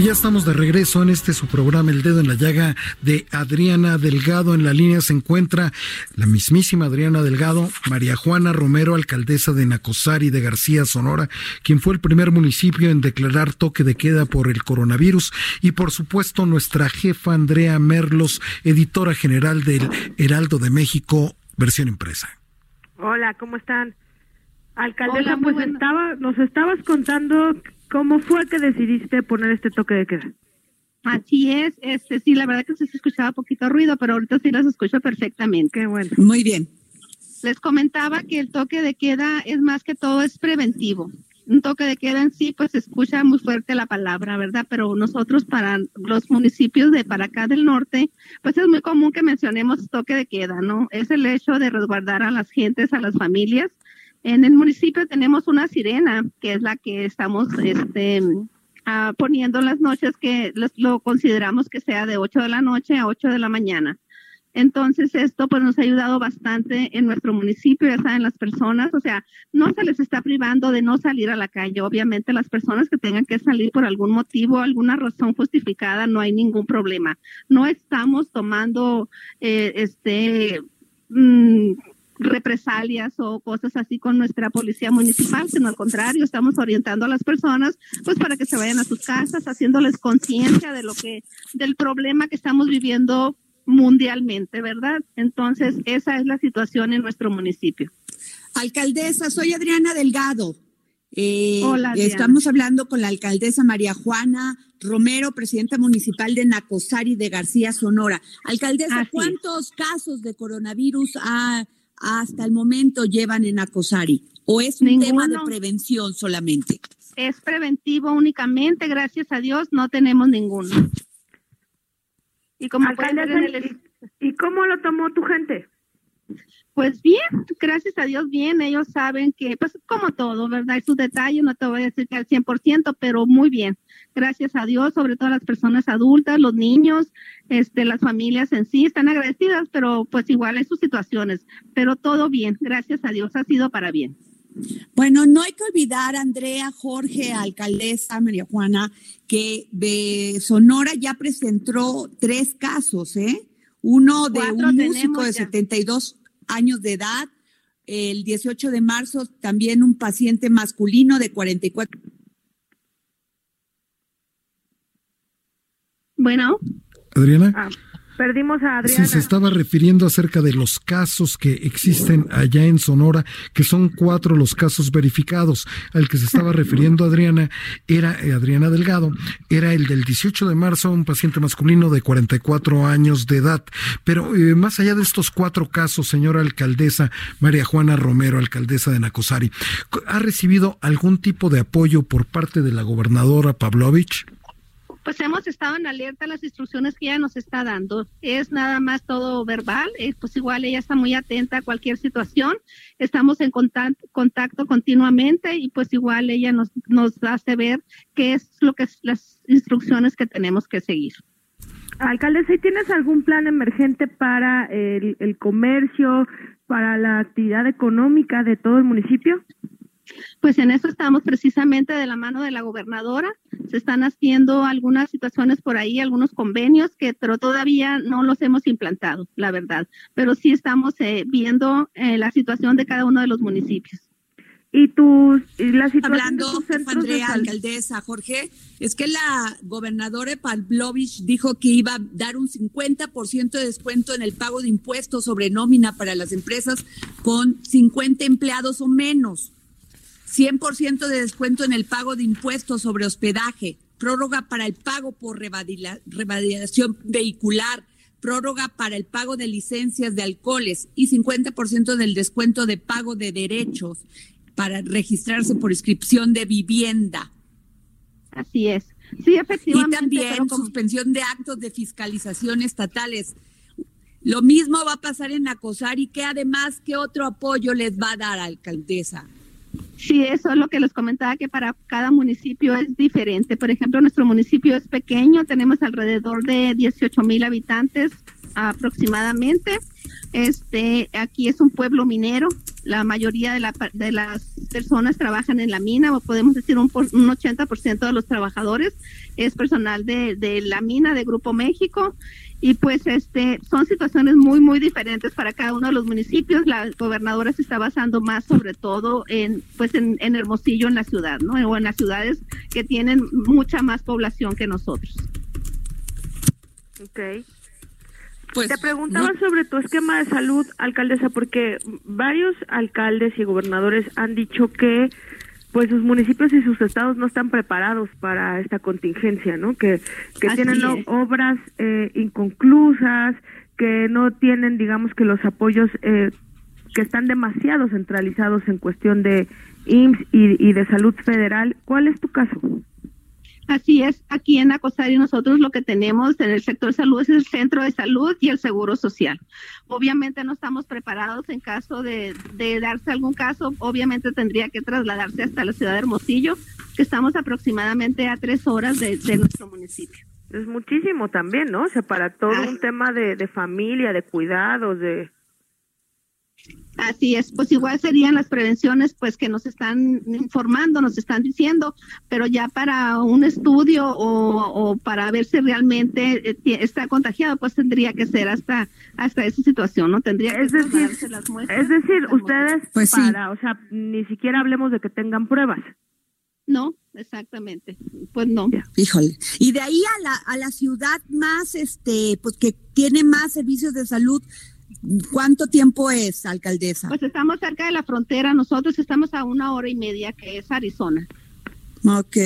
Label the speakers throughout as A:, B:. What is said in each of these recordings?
A: Y ya estamos de regreso en este su programa El Dedo en la Llaga de Adriana Delgado. En la línea se encuentra la mismísima Adriana Delgado, María Juana Romero, alcaldesa de Nacosari de García, Sonora, quien fue el primer municipio en declarar toque de queda por el coronavirus. Y por supuesto nuestra jefa Andrea Merlos, editora general del Heraldo de México, versión impresa.
B: Hola, ¿cómo están? Alcaldesa, pues estaba, nos estabas contando ¿Cómo fue que decidiste poner este toque de queda?
C: Así es, este sí, la verdad que se escuchaba poquito ruido, pero ahorita sí las escucho perfectamente.
B: Qué bueno.
D: Muy bien.
C: Les comentaba que el toque de queda es más que todo es preventivo. Un toque de queda en sí, pues se escucha muy fuerte la palabra, ¿verdad? Pero nosotros para los municipios de para acá del norte, pues es muy común que mencionemos toque de queda, ¿no? Es el hecho de resguardar a las gentes, a las familias, en el municipio tenemos una sirena, que es la que estamos este, ah, poniendo las noches, que lo consideramos que sea de 8 de la noche a 8 de la mañana. Entonces esto pues nos ha ayudado bastante en nuestro municipio, ya saben las personas, o sea, no se les está privando de no salir a la calle. Obviamente las personas que tengan que salir por algún motivo, alguna razón justificada, no hay ningún problema. No estamos tomando eh, este mm, represalias o cosas así con nuestra policía municipal, sino al contrario, estamos orientando a las personas pues para que se vayan a sus casas, haciéndoles conciencia de lo que del problema que estamos viviendo mundialmente, ¿verdad? Entonces, esa es la situación en nuestro municipio.
D: Alcaldesa, soy Adriana Delgado. Eh, Hola, Estamos hablando con la alcaldesa María Juana Romero, presidenta municipal de Nacosari de García, Sonora. Alcaldesa, ¿cuántos casos de coronavirus ha hasta el momento llevan en Acosari? ¿O es un tema de prevención solamente?
C: Es preventivo únicamente, gracias a Dios, no tenemos ninguno.
B: Y como ¿Y cómo lo tomó tu gente?
C: Pues bien, gracias a Dios, bien. Ellos saben que, pues como todo, ¿verdad? Es su detalle, no te voy a decir que al 100%, pero muy bien. Gracias a Dios, sobre todo las personas adultas, los niños, este, las familias en sí están agradecidas, pero pues igual hay sus situaciones. Pero todo bien, gracias a Dios, ha sido para bien.
D: Bueno, no hay que olvidar, Andrea, Jorge, alcaldesa, María Juana, que de Sonora ya presentó tres casos, ¿eh? Uno de un músico de 72 años de edad. El 18 de marzo también un paciente masculino de 44.
C: Bueno.
A: Adriana.
B: Ah, Perdimos a Adriana.
A: Sí, se estaba refiriendo acerca de los casos que existen allá en Sonora, que son cuatro los casos verificados. Al que se estaba refiriendo Adriana era eh, Adriana Delgado, era el del 18 de marzo, un paciente masculino de 44 años de edad. Pero eh, más allá de estos cuatro casos, señora alcaldesa María Juana Romero, alcaldesa de Nacosari, ¿ha recibido algún tipo de apoyo por parte de la gobernadora Pavlovich?
C: Pues hemos estado en alerta a las instrucciones que ella nos está dando. Es nada más todo verbal, eh, pues igual ella está muy atenta a cualquier situación, estamos en contacto, contacto continuamente y pues igual ella nos, nos hace ver qué es lo que es las instrucciones que tenemos que seguir.
B: Alcalde, si tienes algún plan emergente para el comercio, para la actividad económica de todo el municipio?
C: Pues en eso estamos precisamente de la mano de la gobernadora. Se están haciendo algunas situaciones por ahí, algunos convenios que, pero todavía no los hemos implantado, la verdad. Pero sí estamos eh, viendo eh, la situación de cada uno de los municipios.
B: Y tú, la situación
D: Hablando, Andrea, alcaldesa, Jorge, es que la gobernadora Pavlovich dijo que iba a dar un 50% de descuento en el pago de impuestos sobre nómina para las empresas con 50 empleados o menos. 100% de descuento en el pago de impuestos sobre hospedaje, prórroga para el pago por revalidación vehicular, prórroga para el pago de licencias de alcoholes y 50% del descuento de pago de derechos para registrarse por inscripción de vivienda.
C: Así es. Sí, efectivamente.
D: Y también suspensión de actos de fiscalización estatales Lo mismo va a pasar en Acosar y que además, ¿qué otro apoyo les va a dar, alcaldesa?
C: Sí, eso es lo que les comentaba, que para cada municipio es diferente. Por ejemplo, nuestro municipio es pequeño, tenemos alrededor de 18 mil habitantes aproximadamente. Este, aquí es un pueblo minero, la mayoría de, la, de las personas trabajan en la mina, o podemos decir un, un 80% de los trabajadores es personal de, de la mina de Grupo México y pues este son situaciones muy muy diferentes para cada uno de los municipios. La gobernadora se está basando más sobre todo en pues en, en Hermosillo en la ciudad no o en las ciudades que tienen mucha más población que nosotros.
B: Okay pues, Te preguntaba sobre tu esquema de salud, alcaldesa, porque varios alcaldes y gobernadores han dicho que pues sus municipios y sus estados no están preparados para esta contingencia, ¿no? Que, que tienen obras eh, inconclusas, que no tienen, digamos, que los apoyos eh, que están demasiado centralizados en cuestión de IMSS y, y de salud federal. ¿Cuál es tu caso?
C: Así es, aquí en Acosari nosotros lo que tenemos en el sector salud es el centro de salud y el seguro social. Obviamente no estamos preparados en caso de, darse algún caso, obviamente tendría que trasladarse hasta la ciudad de Hermosillo, que estamos aproximadamente a tres horas de, nuestro municipio.
B: Es muchísimo también, ¿no? O sea, para todo un tema de, de familia, de cuidados, de...
C: Así es, pues igual serían las prevenciones pues que nos están informando, nos están diciendo, pero ya para un estudio o, para ver si realmente eh, está contagiado, pues tendría que ser hasta hasta esa situación, ¿no? Tendría que
B: es decir, las muestras. Es decir, ustedes pues para, o sea, ni siquiera hablemos de que tengan pruebas.
C: No, exactamente. Pues no.
D: Híjole. Y de ahí a la a la ciudad más este pues que tiene más servicios de salud ¿Cuánto tiempo es, alcaldesa?
C: Pues estamos cerca de la frontera, nosotros estamos a una hora y media, que es Arizona.
D: Ok.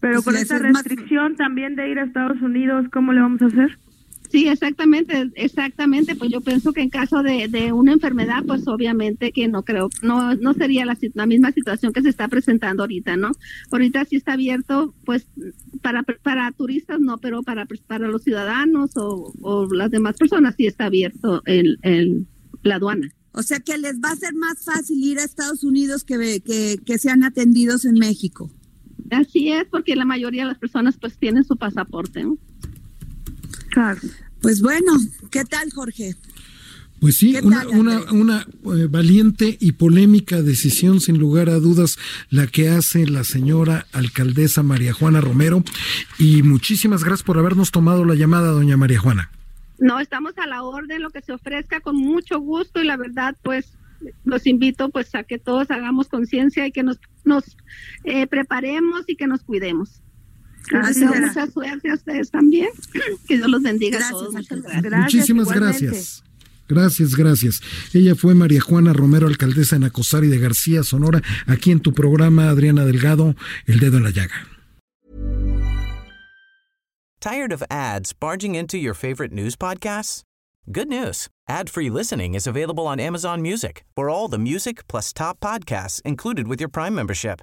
B: Pero pues con esa restricción también de ir a Estados Unidos, ¿cómo le vamos a hacer?
C: Sí, exactamente, exactamente. Pues yo pienso que en caso de, de una enfermedad, pues obviamente que no creo, no, no sería la, la, misma situación que se está presentando ahorita, ¿no? Ahorita sí está abierto, pues para, para turistas no, pero para, para los ciudadanos o, o las demás personas sí está abierto el, el, la aduana.
D: O sea que les va a ser más fácil ir a Estados Unidos que, que, que sean atendidos en México.
C: Así es, porque la mayoría de las personas pues tienen su pasaporte, ¿no?
D: Pues bueno, ¿qué tal, Jorge?
A: Pues sí, una, una, una eh, valiente y polémica decisión, sin lugar a dudas, la que hace la señora alcaldesa María Juana Romero. Y muchísimas gracias por habernos tomado la llamada, doña María Juana.
C: No, estamos a la orden, lo que se ofrezca con mucho gusto y la verdad, pues los invito pues a que todos hagamos conciencia y que nos, nos eh, preparemos y que nos cuidemos. Gracias. Mucha suerte a ustedes también. Que Dios los bendiga a todos. Muchas gracias.
A: Muchísimas gracias. Gracias, gracias. Ella fue María Juana Romero, alcaldesa en Acosari de García, Sonora, aquí en tu programa, Adriana Delgado, El Dedo en la Llaga.
E: ¿Tired of ads barging into your favorite news podcasts? Good news. Ad-free listening is available on Amazon Music for all the music plus top podcasts included with your Prime membership.